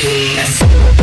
Yes.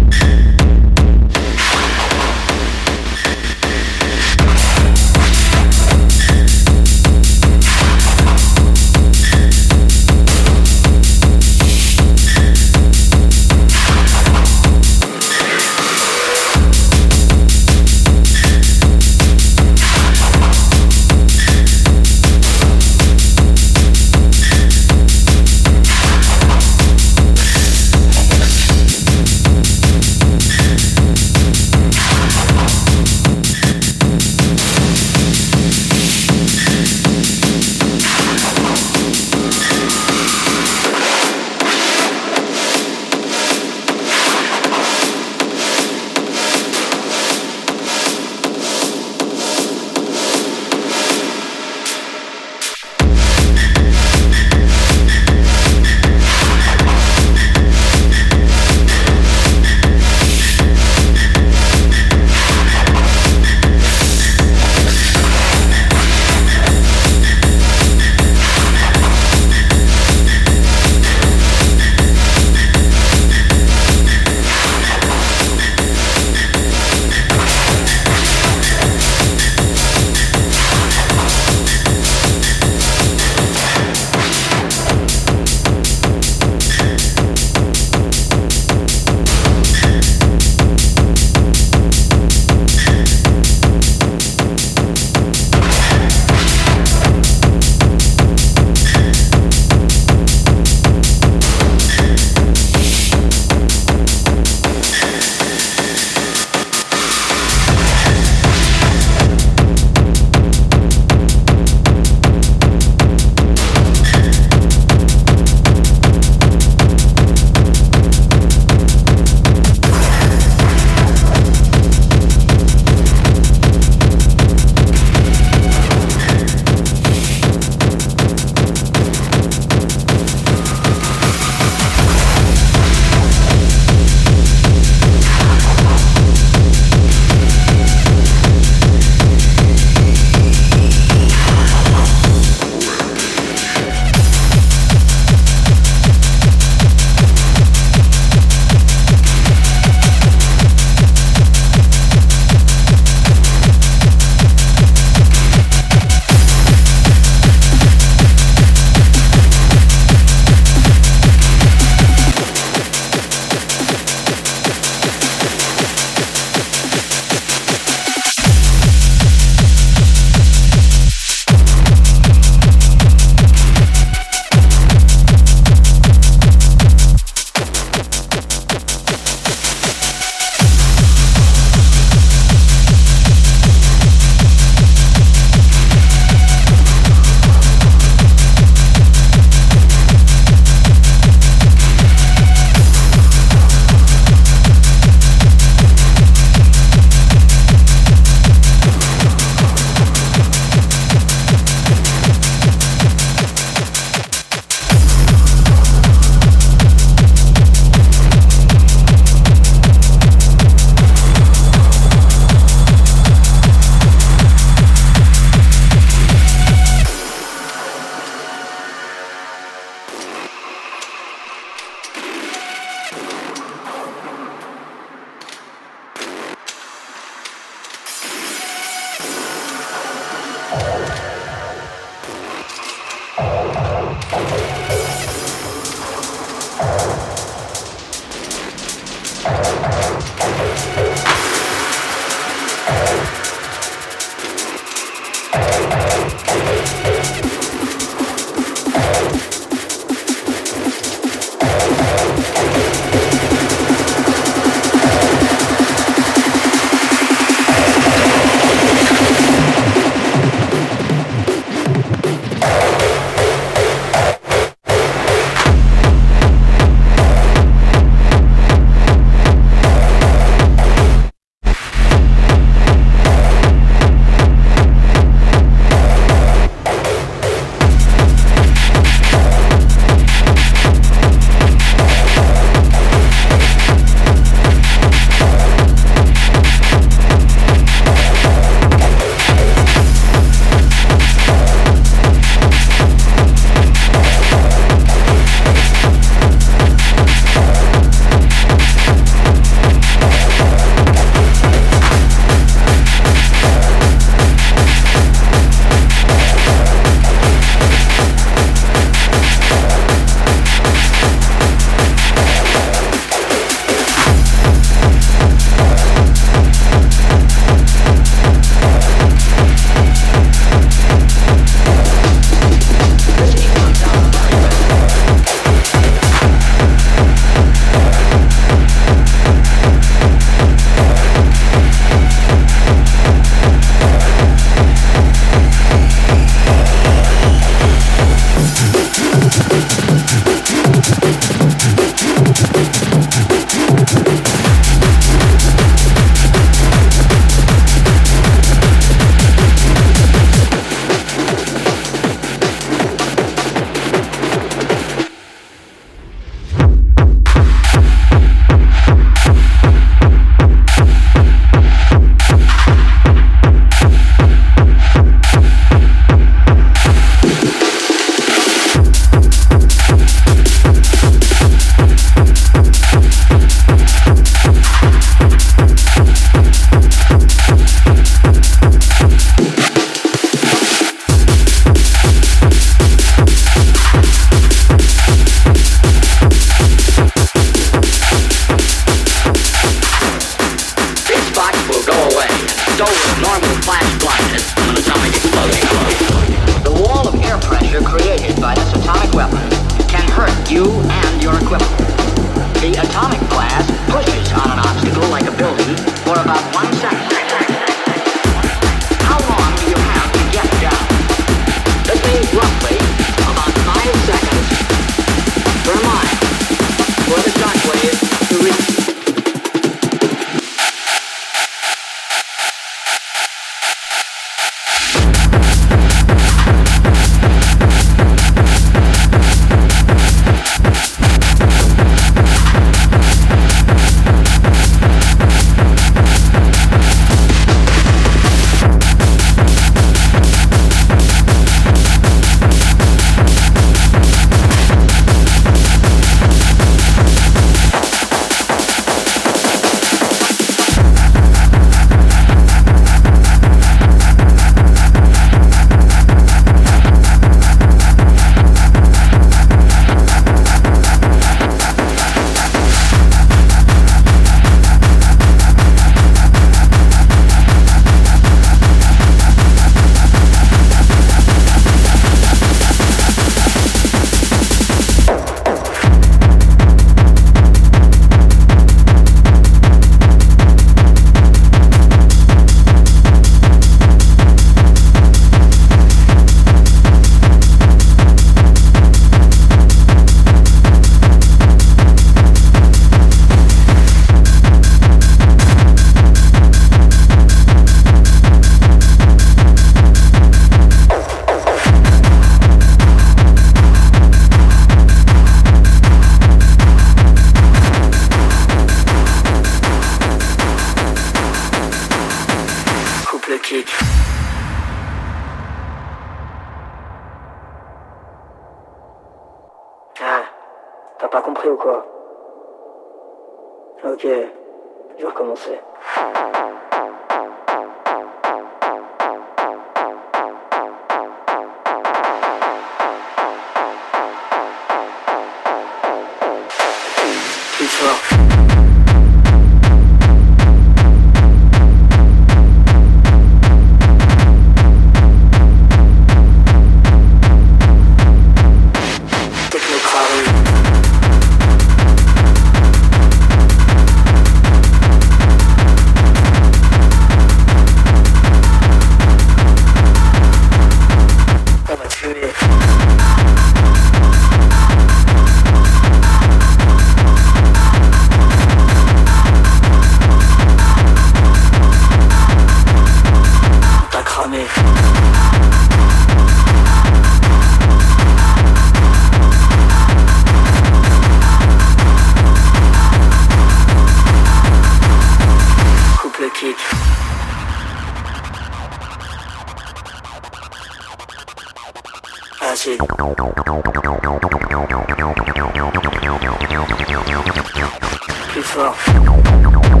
Before.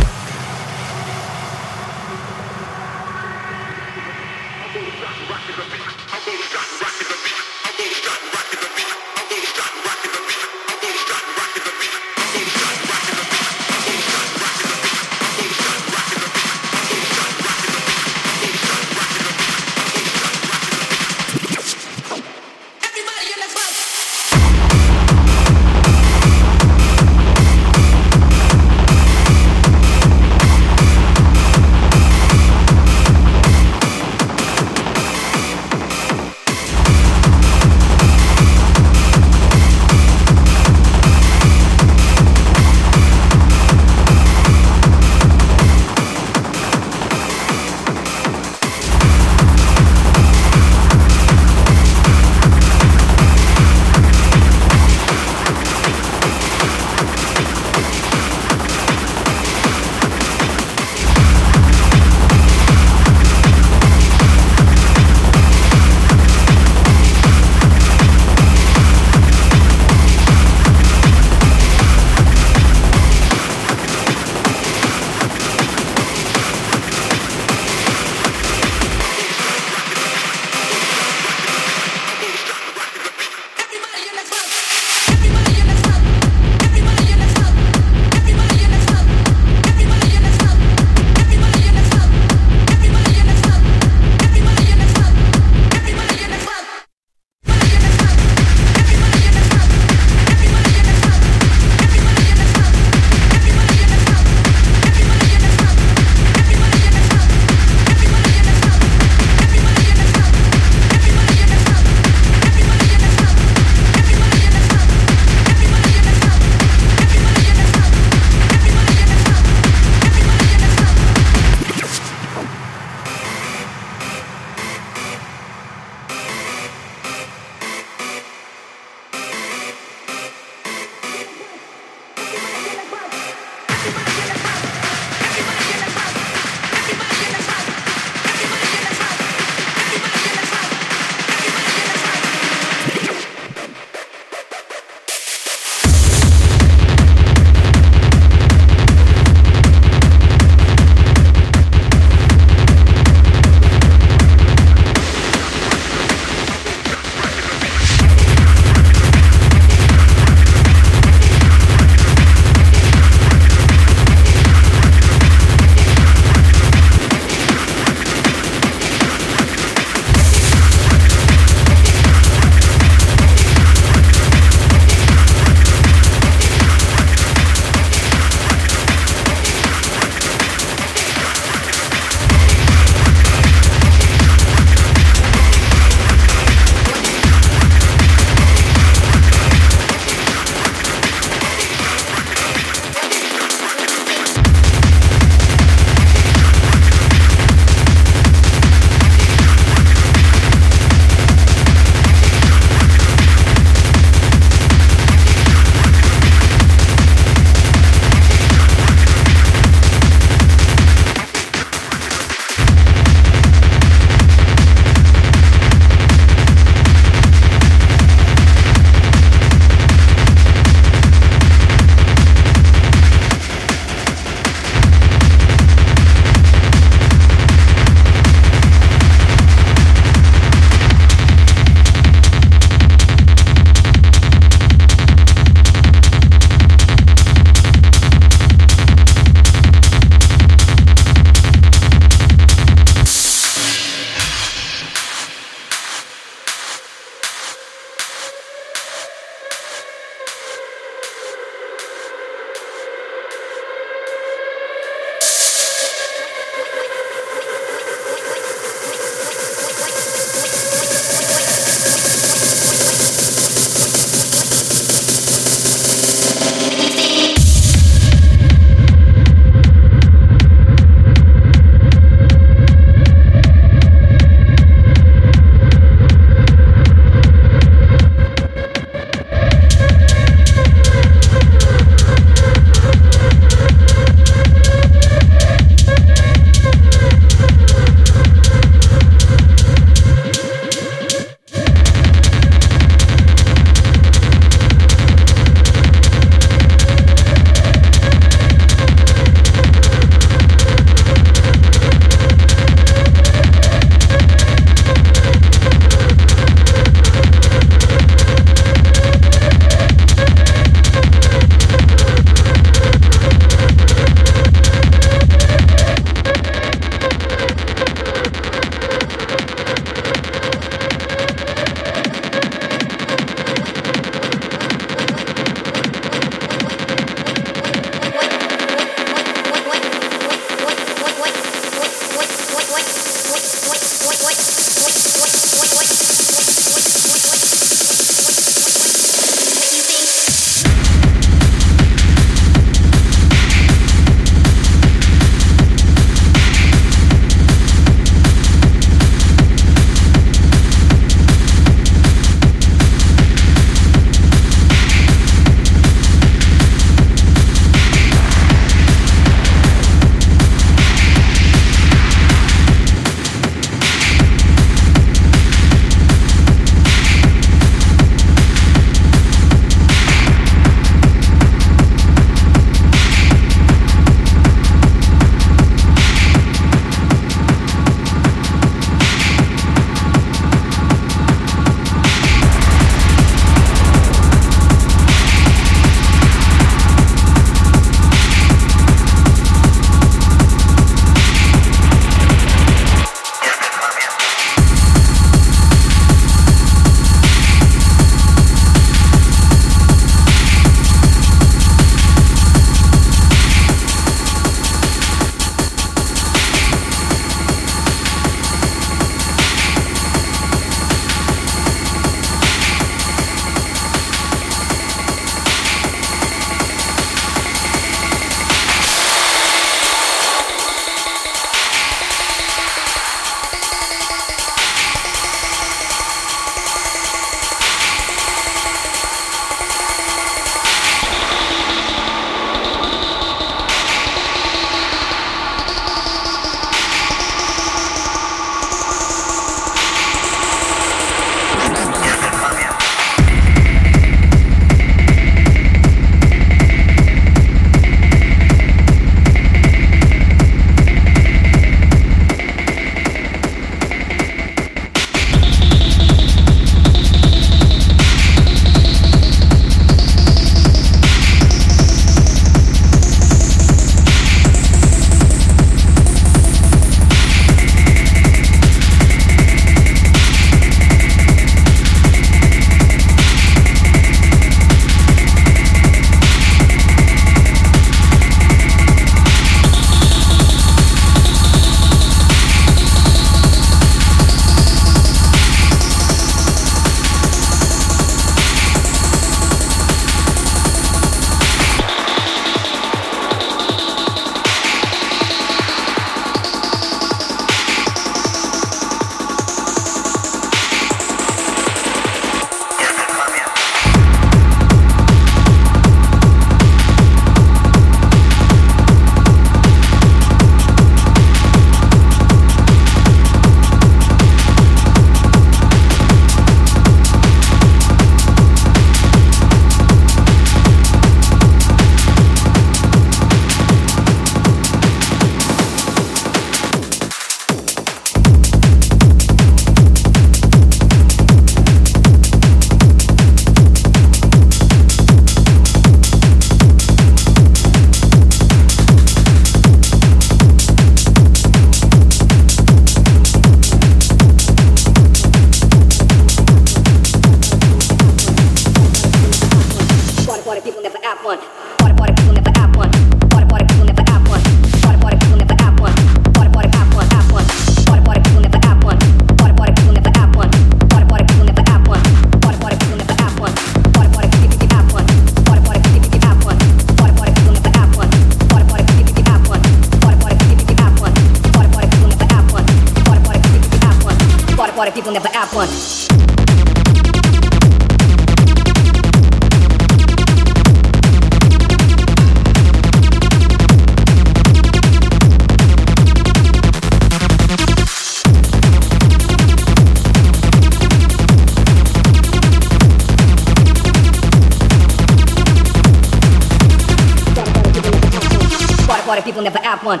water, people never have one.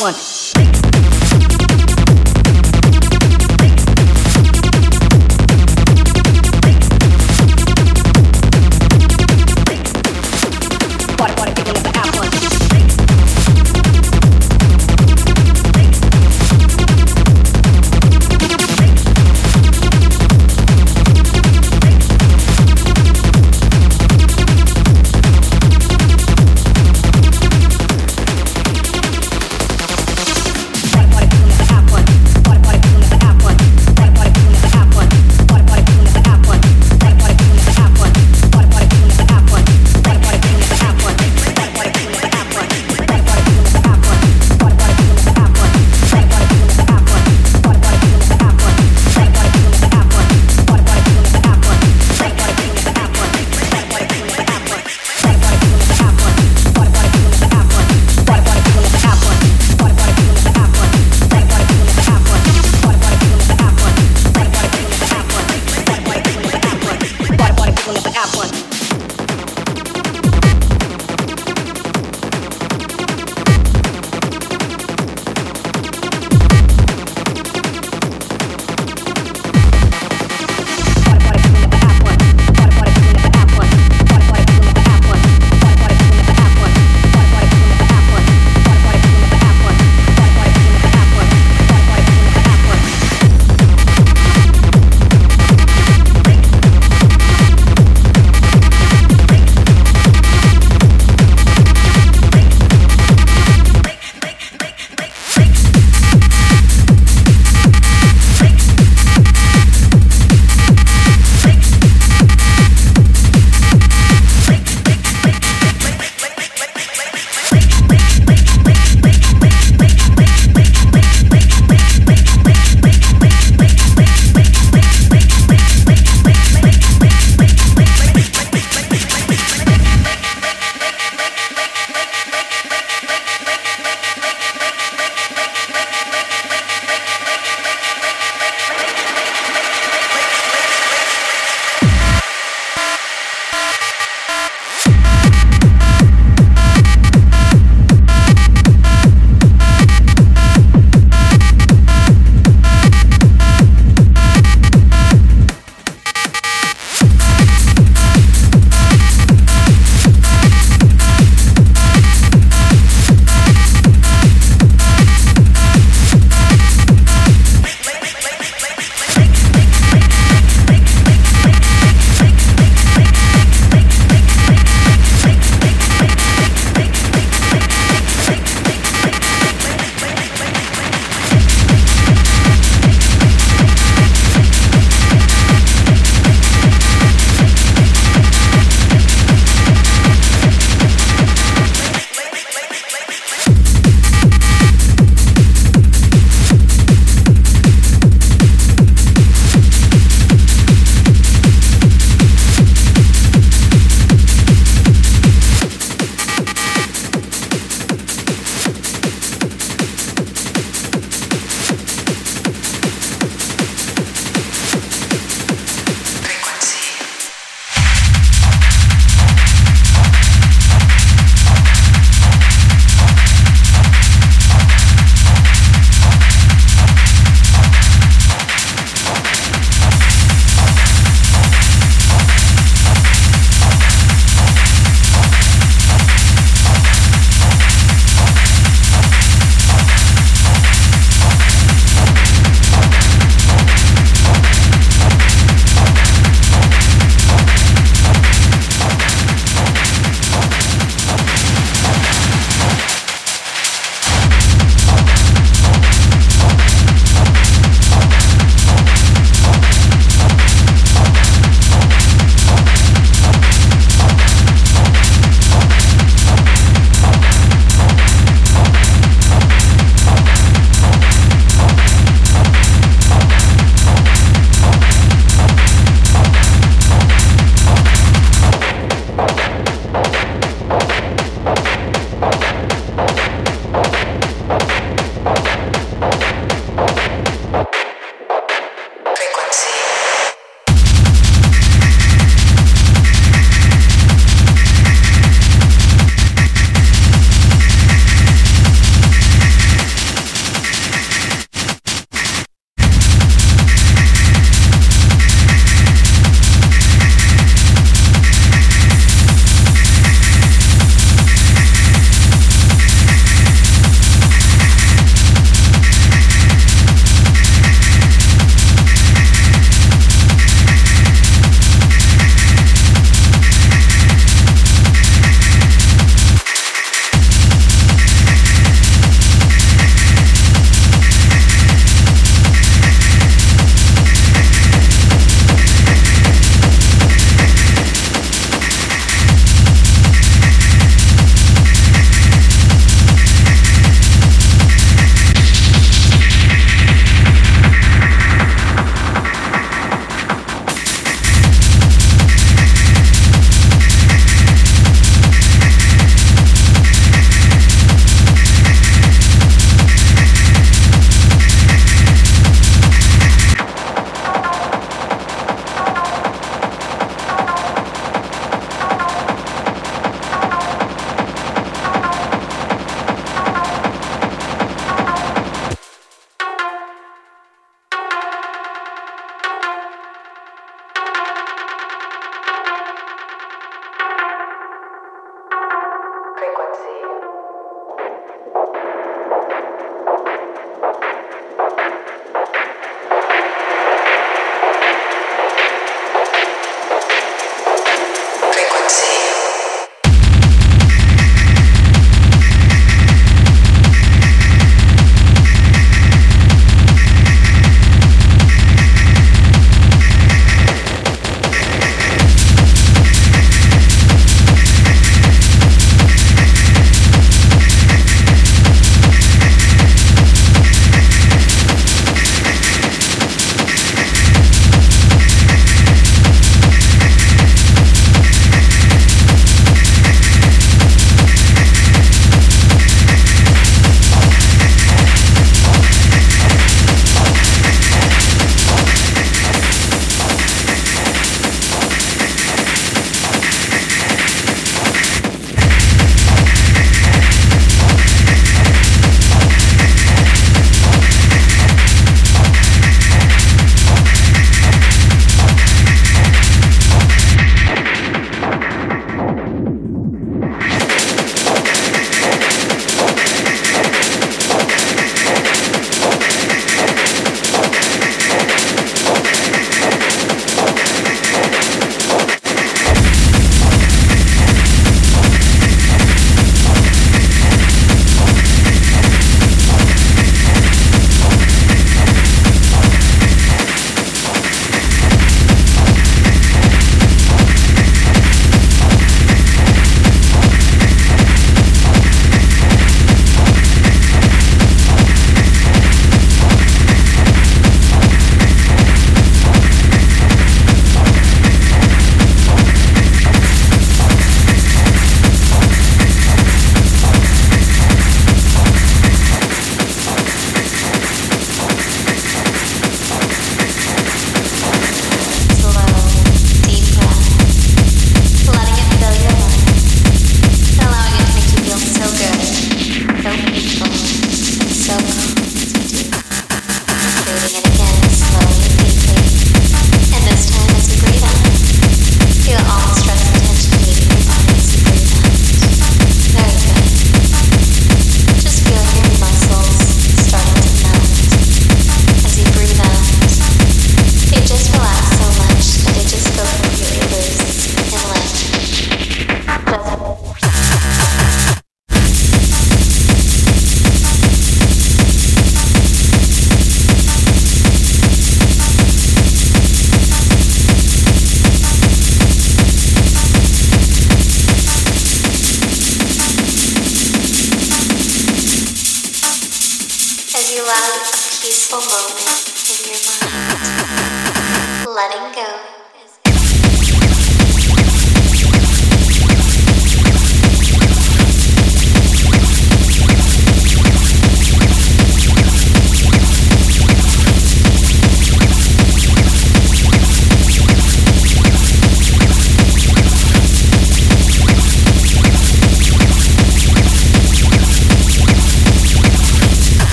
one.